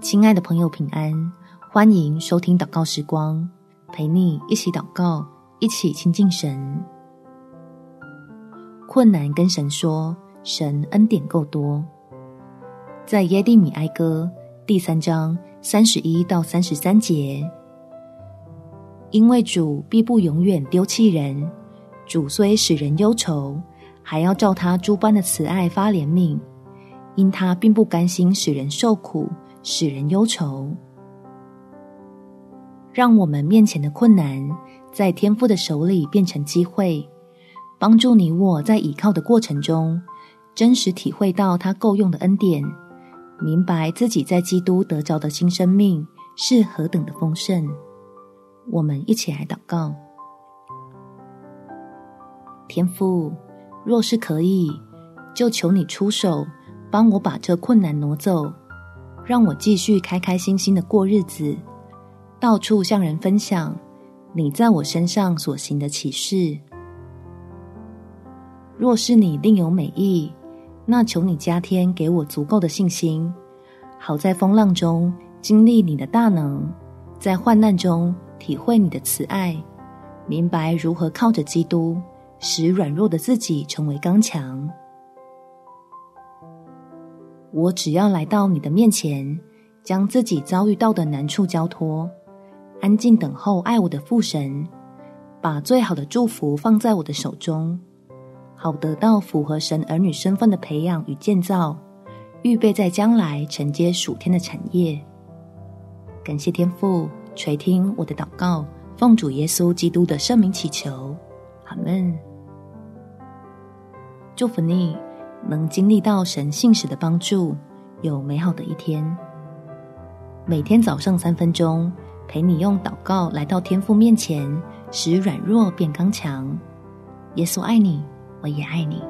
亲爱的朋友，平安！欢迎收听祷告时光，陪你一起祷告，一起亲近神。困难跟神说，神恩典够多。在耶利米哀歌第三章三十一到三十三节，因为主必不永远丢弃人，主虽使人忧愁，还要照他诸般的慈爱发怜悯，因他并不甘心使人受苦。使人忧愁，让我们面前的困难，在天父的手里变成机会，帮助你我在倚靠的过程中，真实体会到他够用的恩典，明白自己在基督得着的新生命是何等的丰盛。我们一起来祷告：天父，若是可以，就求你出手，帮我把这困难挪走。让我继续开开心心的过日子，到处向人分享你在我身上所行的启示。若是你另有美意，那求你加添给我足够的信心，好在风浪中经历你的大能，在患难中体会你的慈爱，明白如何靠着基督，使软弱的自己成为刚强。我只要来到你的面前，将自己遭遇到的难处交托，安静等候爱我的父神，把最好的祝福放在我的手中，好得到符合神儿女身份的培养与建造，预备在将来承接属天的产业。感谢天父垂听我的祷告，奉主耶稣基督的圣名祈求，阿门。祝福你。能经历到神信实的帮助，有美好的一天。每天早上三分钟，陪你用祷告来到天父面前，使软弱变刚强。耶稣爱你，我也爱你。